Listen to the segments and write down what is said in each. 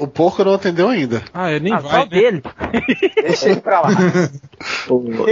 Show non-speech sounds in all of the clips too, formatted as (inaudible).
O porco não atendeu ainda. Ah, ele nem Ah, vai. só né? dele. (laughs) Deixa ele pra lá.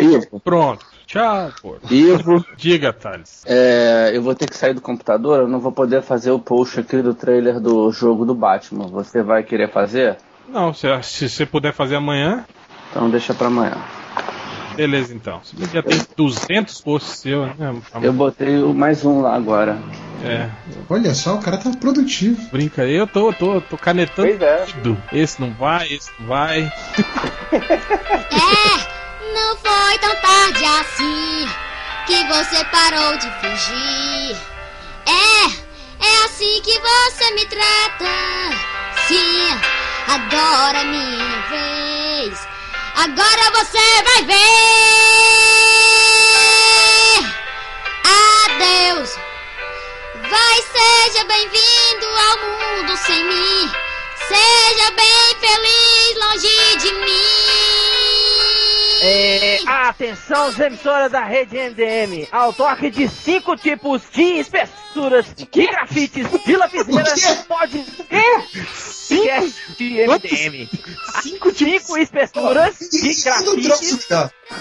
Ivo, Pronto. Tchau, porco. Ivo, Diga, Thales. é, eu vou ter que sair do computador, eu não vou poder fazer o post aqui do trailer do jogo do Batman. Você vai querer fazer? Não, se, se você puder fazer amanhã, Então deixa pra amanhã. beleza então. Se que já tem 200 posts seu, né? Eu botei mais um lá agora. É, Olha só, o cara tá produtivo. brinca aí. Eu tô, tô, tô canetando Pois é. tudo. Esse não vai, esse não vai. (laughs) É, não foi tão tarde assim que você parou de fugir. É, é assim que você me trata. Sim, agora é minha vez. Agora você vai ver. Adeus. Vai, seja bem-vindo ao mundo sem mim. Seja bem feliz longe de mim. É, atenção, as emissoras da rede MDM. Ao toque de cinco tipos de espessuras de grafites de lapiseira, O quê? pode. Cinco de MDM. Cinco Cinco espessuras de Isso grafites.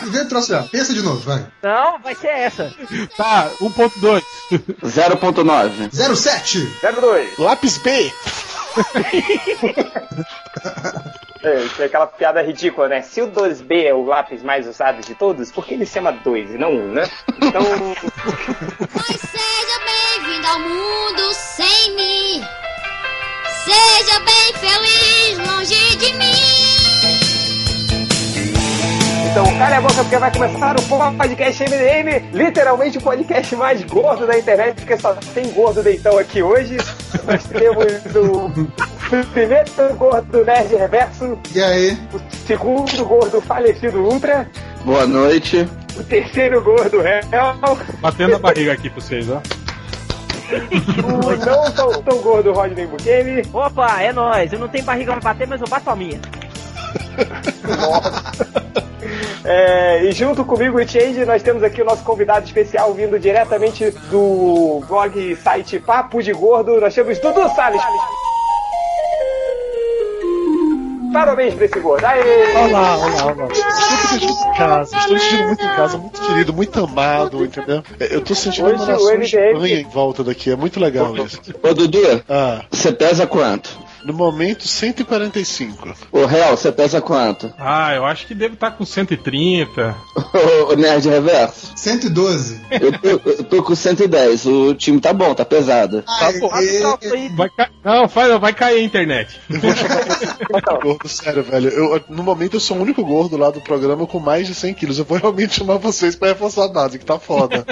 Vê o troço melhor. Pensa de novo, vai. Não, vai ser essa. Tá, 1.2. 0.9. 07. 02. Lápis B! (laughs) É, aquela piada ridícula, né? Se o 2B é o lápis mais usado de todos, por que ele se chama 2 e não 1, né? Então, (laughs) Pois seja bem-vindo ao mundo sem mim. Seja bem feliz longe de mim. então cala a boca porque vai começar o podcast MDM, literalmente o podcast mais gordo da internet, porque só tem gordo deitão aqui hoje. Nós temos o primeiro gordo Nerd Reverso, E aí? o segundo gordo falecido Ultra, Boa noite. o terceiro gordo Hell, Batendo a barriga aqui pra vocês, ó. (laughs) o não tão, tão gordo Rodney Bukemi, Opa, é nóis. Eu não tenho barriga pra bater, mas eu bato a minha. (laughs) É, e junto comigo e Change, nós temos aqui o nosso convidado especial vindo diretamente do blog site Papo de Gordo. Nós temos Dudu Salles. Parabéns pra esse gordo. Aê! Olá, olá, olá. Estou me sentindo em casa, estou me sentindo muito em casa, muito querido, muito amado, entendeu? Eu tô sentindo uma nação MDM estranha em volta daqui, é muito legal isso. Ô Dudu, Ah, você pesa quanto? No momento 145. Ô Real, você pesa quanto? Ah, eu acho que deve estar com 130. Ô Nerd Reverso? 112. Eu tô, eu tô com 110. O time tá bom, tá pesado. Tá bom. Aê. Vai ca... Não, faz, vai cair a internet. Gordo, sério, velho. Eu, no momento eu sou o único gordo lá do programa com mais de 100 quilos. Eu vou realmente chamar vocês pra reforçar a base, que tá foda.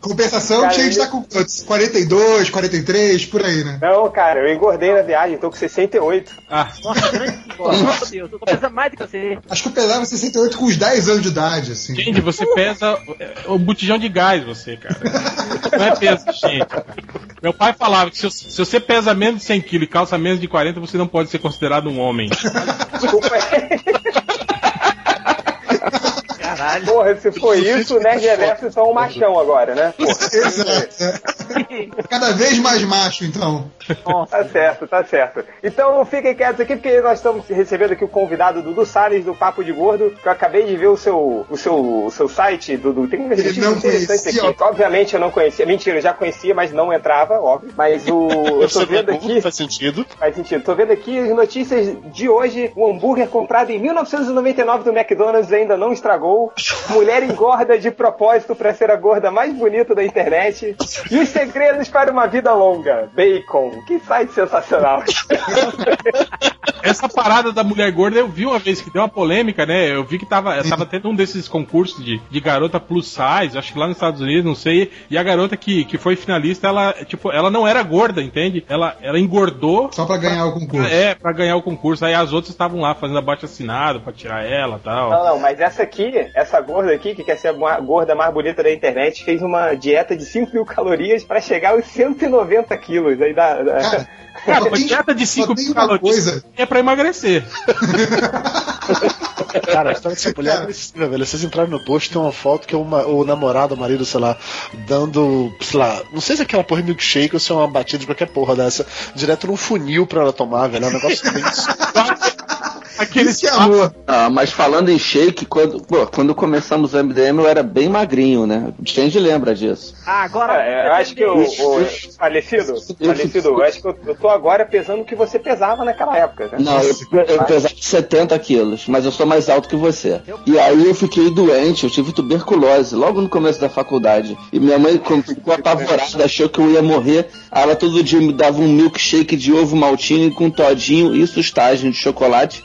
Compensação, Cara, o Change ele- tá com quantos? 42, 43, por aí, né? Não, cara, eu engordei na viagem, tô com 68. Ah, Nossa, (laughs) grande. Meu Deus, eu tô pensando mais do que você. Acho que eu pesava 68 com uns 10 anos de idade, assim. gente, você pesa o botijão de gás, você, cara. Não é peso, gente. Meu pai falava que se, se você pesa menos de 100 kg e calça menos de 40, você não pode ser considerado um homem. Desculpa. Caralho. Porra, se for isso, o Nerd Reverso é só um machão agora, né? Porra. Exato. Cada vez mais macho, então. Tá certo, tá certo. Então fiquem quietos aqui, porque nós estamos recebendo aqui o convidado Dudu Salles do Papo de Gordo, que eu acabei de ver o seu, o seu, o seu site, Dudu. Tem notícias não interessantes conhecia, aqui. Obviamente eu não conhecia. Mentira, eu já conhecia, mas não entrava, óbvio. Mas o. (laughs) Eu tô Você vendo é aqui. faz sentido. Faz sentido. Tô vendo aqui as notícias de hoje. O hambúrguer comprado em 1999 do McDonald's ainda não estragou. (laughs) Mulher engorda de propósito pra ser a gorda mais bonita da internet. E os segredos para uma vida longa. Bacon. Que site sensacional. (laughs) Essa parada da mulher gorda eu vi uma vez que deu uma polêmica, né? Eu vi que tava, tava tendo um desses concursos de, de garota plus size, acho que lá nos Estados Unidos, não sei. E a garota que, que foi finalista, ela, tipo, ela não era gorda, entende? Ela, ela engordou. Só pra ganhar o concurso. É, pra ganhar o concurso. Aí as outras estavam lá fazendo abaixo assinado pra tirar ela e tal. Não, não, mas essa aqui, essa gorda aqui, que quer ser a gorda mais bonita da internet, fez uma dieta de 5 mil calorias pra chegar aos 190 quilos. Aí dá. dá- Cara, Cara, só uma tem- dieta de só 5 tem mil calorias coisa. é pra emagrecer. (laughs) Cara, a história dessa mulher é agressiva, velho. Vocês entraram no post, tem uma foto que é uma, o namorado, o marido, sei lá, dando, sei lá, não sei se é aquela porra milkshake ou se é uma batida de qualquer porra dessa, direto num funil pra ela tomar, velho. É um negócio (laughs) bem Aquele Isso é amor. Ah, mas falando em shake, quando, pô, quando começamos o MDM eu era bem magrinho, né? O Change lembra disso. Ah, agora. É, eu acho que o, o falecido, falecido, eu acho que eu, eu tô agora pesando o que você pesava naquela época, né? Não, eu, eu pesava 70 quilos, mas eu sou mais alto que você. E aí eu fiquei doente, eu tive tuberculose logo no começo da faculdade. E minha mãe quando ficou apavorada, achou que eu ia morrer. Ela todo dia me dava um milkshake de ovo maltine com todinho e sustagem de chocolate,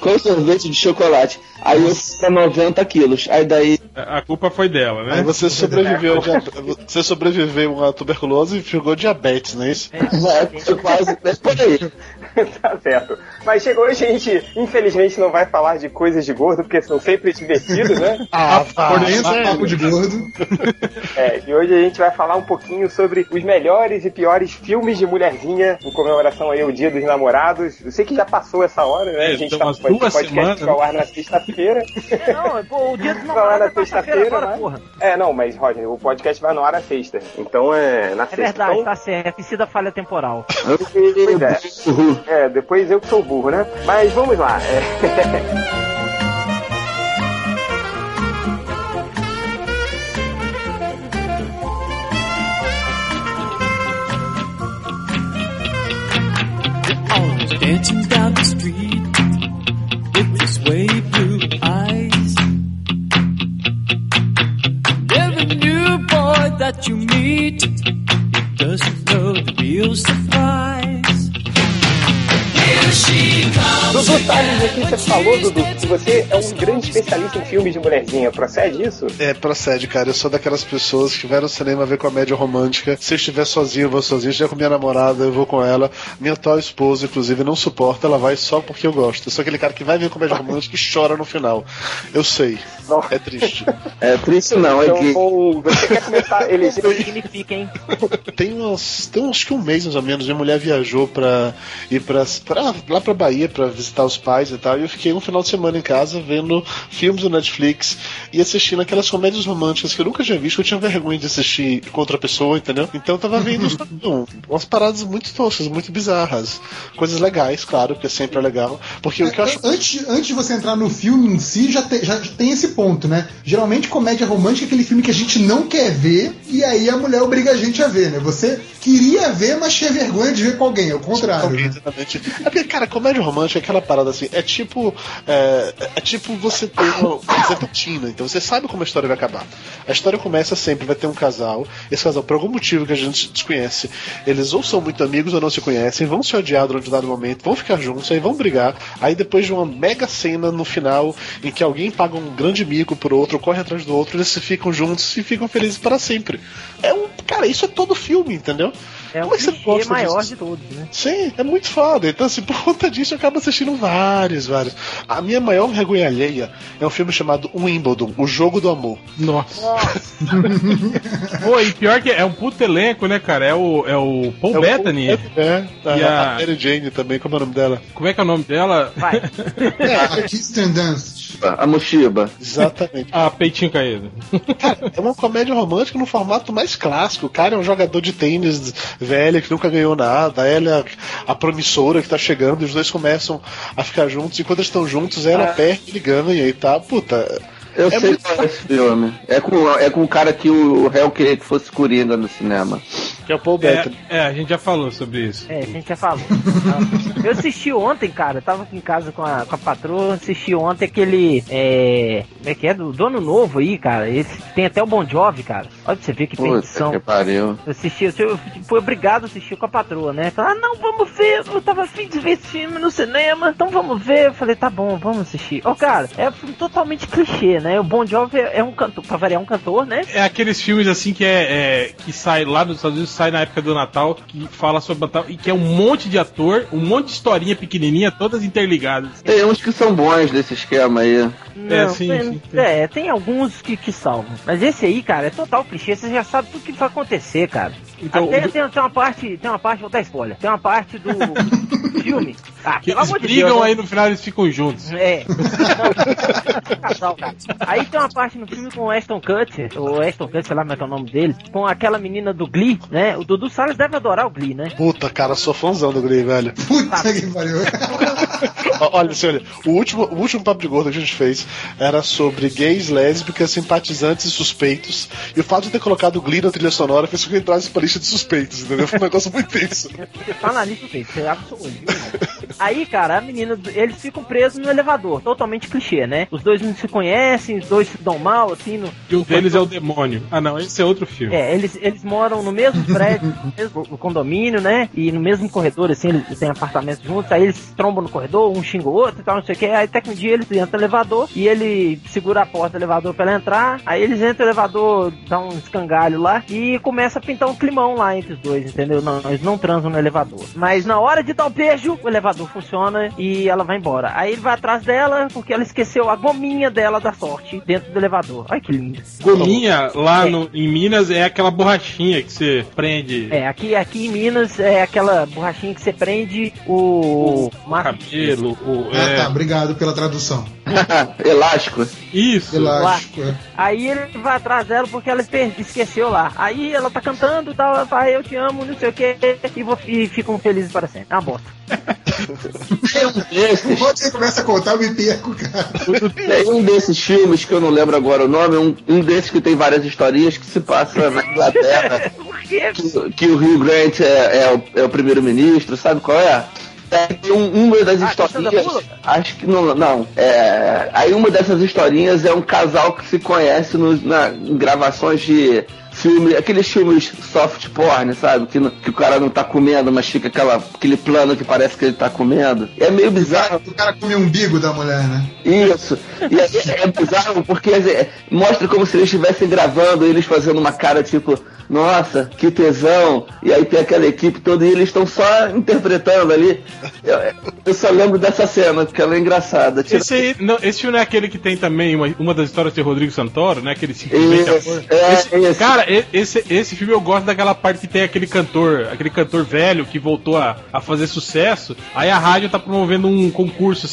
com sorvete de chocolate. Aí eu fui pra 90 quilos. Aí daí A culpa foi dela, Aí né? você sobreviveu, dia- você sobreviveu a tuberculose e ficou diabetes, não é isso? (laughs) é, foi quase é por aí. tá certo. Mas chegou a gente, infelizmente, não vai falar de coisas de gordo, porque são sempre divertidos, né? (laughs) Ah, vá, Pensa vai. papo de gordo. É, e hoje a gente vai falar um pouquinho sobre os melhores e piores filmes de mulherzinha, em comemoração aí ao Dia dos Namorados. Eu sei que já passou essa hora, né? É, a gente tá umas com esse duas podcast semanas, vai ao ar na sexta-feira. É, não, pô, o dia dos (laughs) Vai ao ar namorados na é sexta-feira, né? porra. É, não, mas, Roger, o podcast vai no ar na sexta. Então é na É sexta. verdade, Então, tá certo. E da falha temporal. (laughs) Pois é. É, depois eu que sou burro, né? Mas vamos lá. É... (laughs) falou, Dudu, que você é um grande especialista em filmes de mulherzinha. Procede isso? É, procede, cara. Eu sou daquelas pessoas que vai no cinema ver comédia romântica. Se eu estiver sozinho, eu vou sozinho. Se estiver com minha namorada, eu vou com ela. Minha atual esposa, inclusive, não suporta. Ela vai só porque eu gosto. Eu sou aquele cara que vai ver comédia romântica e chora no final. Eu sei. Nossa. É triste. É triste não, é Então, que bom, você quer começar (laughs) a eleger Isso significa, hein? Tem uns, tem uns que um mês mais ou menos, minha mulher viajou pra ir pra, pra- lá pra Bahia pra visitar os pais e tal. E eu fiquei um final de semana em casa vendo filmes do Netflix e assistindo aquelas comédias românticas que eu nunca tinha visto, que eu tinha vergonha de assistir com outra pessoa, entendeu? Então eu tava vendo um, umas paradas muito toscas, muito bizarras. Coisas legais, claro, porque sempre é legal. Porque o que eu acho. Antes, antes de você entrar no filme em si, já, te- já tem esse ponto, né? Geralmente comédia romântica é aquele filme que a gente não quer ver e aí a mulher obriga a gente a ver, né? Você queria ver, mas tinha vergonha de ver com alguém, é o contrário. Alguém, Né? exatamente. É porque, cara, comédia romântica é aquela parada assim, é tipo. É, é tipo você ter uma rotina, então você sabe como a história vai acabar. A história começa sempre, vai ter um casal, esse casal, por algum motivo que a gente desconhece, eles ou são muito amigos ou não se conhecem, vão se odiar durante um dado momento, vão ficar juntos, aí vão brigar, aí depois de uma mega cena no final, em que alguém paga um grande mico por outro, corre atrás do outro, eles se ficam juntos e ficam felizes para sempre. É um. Cara, isso é todo filme, entendeu? É o é clichê gosta maior disso? de todos, né? Sim, é muito foda. Então, assim, (laughs) por conta disso, eu acabo assistindo vários, vários. A minha maior vergonha alheia é um filme chamado Wimbledon, O Jogo do Amor. Nossa. (laughs) Pô, e pior que é um puto elenco, né, cara? É o, é o Paul É o Bettany. É, a, E a- a Mary Jane também, como é o nome dela? Como é que é o nome dela? Vai. (laughs) É, a Kirsten Dunst. A Mushiba. Exatamente. (laughs) Ah, Peitinho Caído. Cara, é uma comédia romântica no formato mais clássico. O cara é um jogador de tênis velho que nunca ganhou nada. Ela é a promissora que tá chegando. E os dois começam a ficar juntos. E quando eles estão juntos, ela perde, ele ganha e tá. Puta. Eu É sei muito- qual é esse filme. É com, é com o cara que o réu queria que fosse Coringa no cinema. Que é o Paul É, Bettany. é, a gente já falou sobre isso. É, a gente já falou. (laughs) Eu assisti ontem, cara. Eu tava aqui em casa com a, com a patroa. Assisti ontem aquele. É. Como é que é? Do Dono Novo aí, cara. Esse tem até o Bon Jovi, cara. Olha pra você ver que Puta perdição. que pariu. Eu assisti, eu eu fui obrigado a assistir com a patroa, né? Falei, ah, não, vamos ver, eu tava afim de ver esse filme no cinema, então vamos ver. Eu falei, tá bom, vamos assistir. Ó, cara, é um filme totalmente clichê, né? O Bon Jovi é é um cantor, pra variar, um cantor, né? É aqueles filmes assim que é, é- que sai lá dos Estados Unidos, sai na época do Natal, que fala sobre Natal e que é um monte de ator, um monte de historinha pequenininha, todas interligadas. Tem uns que são bons desse esquema aí. Não, sim, tem, sim, sim. é, tem alguns que, que salvam. Mas esse aí, cara, é total clichê. Você já sabe tudo que vai acontecer, cara. Então, Até o- tem, tem uma parte, tem uma parte, vou dar spoiler. Tem uma parte do (laughs) filme. Ah, Que eles brigam Deus, né? aí no final eles ficam juntos. É. Casal, cara. Aí tem uma parte no filme com o Ashton Kutcher, ou Ashton Kutcher, sei lá como é que é o nome dele, com aquela menina do Glee, né? O Dudu Salles deve adorar o Glee, né? Puta, cara, sou fãzão do Glee, velho. Puta que pariu. (laughs) Olha, olha, o último, o último papo de gordo que a gente fez era sobre gays, lésbicas, simpatizantes e suspeitos. E o fato de ter colocado o Glee na trilha sonora fez com que entrasse pra lista de suspeitos, entendeu? Foi um negócio muito tenso. Tá na lista, você você abre Aí, cara, a menina, eles ficam presos no elevador, totalmente clichê, né? Os dois não se conhecem, os dois se dão mal, assim, no, E um deles é o demônio. Ah, não, esse é outro filme. É, eles, eles moram no mesmo prédio, no mesmo (laughs) condomínio, né? E no mesmo corredor, assim, eles têm apartamentos juntos, aí eles trombam no corredor, um xinga o outro e tal, não sei o que. Aí até que um dia eles entram no elevador e ele segura a porta do elevador pra ela entrar. Aí eles entram no elevador, dá um escangalho lá e começa a pintar um climão lá entre os dois, entendeu? Não, eles não transam no elevador. Mas na hora de dar o beijo, o elevador funciona e ela vai embora. Aí ele vai atrás dela porque ela esqueceu a gominha dela da sorte dentro do elevador. Ai que lindo. Gominha, lá É. no, em Minas, é aquela borrachinha que você prende É, aqui, aqui em Minas é aquela borrachinha que você prende o, o cabelo. O, Ah, é, tá, obrigado pela tradução. (laughs) Elástico. Isso. Elástico. é. Aí ele vai atrás dela porque ela esqueceu lá. Aí ela tá cantando e tal, ela fala, eu te amo, não sei o que, e, vou- e ficam felizes para sempre. É uma bosta. (laughs) Tem um desses, Quando você começa a contar, eu me perco, cara. tem um desses filmes que eu não lembro agora o nome, um, um desses que tem várias historinhas que se passa na Inglaterra. (laughs) Que, que o Rio Grant é, é o, é o primeiro-ministro, sabe qual é? É, Tem um, uma das Ah, historinhas. Acho que não. não é, aí uma dessas historinhas é um casal que se conhece nos, na, em gravações de filme, aqueles filmes soft porn, sabe? Que, não- que o cara não tá comendo, mas fica aquela, aquele plano que parece que ele tá comendo. É meio bizarro. O cara come o umbigo da mulher, né? Isso. E aí é bizarro porque é, mostra como se eles estivessem gravando, eles fazendo uma cara tipo, nossa, que tesão. E aí tem aquela equipe toda e eles estão só interpretando ali. Eu, eu só lembro dessa cena, porque ela é engraçada. Tira- Esse, aí, não, esse filme não é aquele que tem também uma, uma das histórias de Rodrigo Santoro, né? Aquele simplesmente Isso, amor. é, Esse-. Cara, esse, esse filme eu gosto daquela parte que tem aquele cantor, aquele cantor velho que voltou a, a fazer sucesso. Aí a rádio tá promovendo um concurso